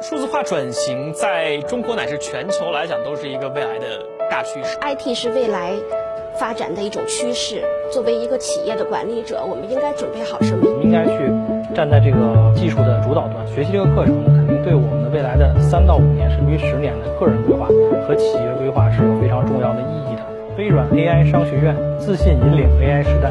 数字化转型在中国乃至全球来讲都是一个未来的大趋势。It 是未来发展的一种趋势作为一个企业的管理者我们应该准备好什么？应该去站在这个技术的主导端学习这个课程肯定对我们的未来的三到五年甚至于十年的个人规划和企业规划是有非常重要的意义的。微软 ai 商学院自信引领 ai 时代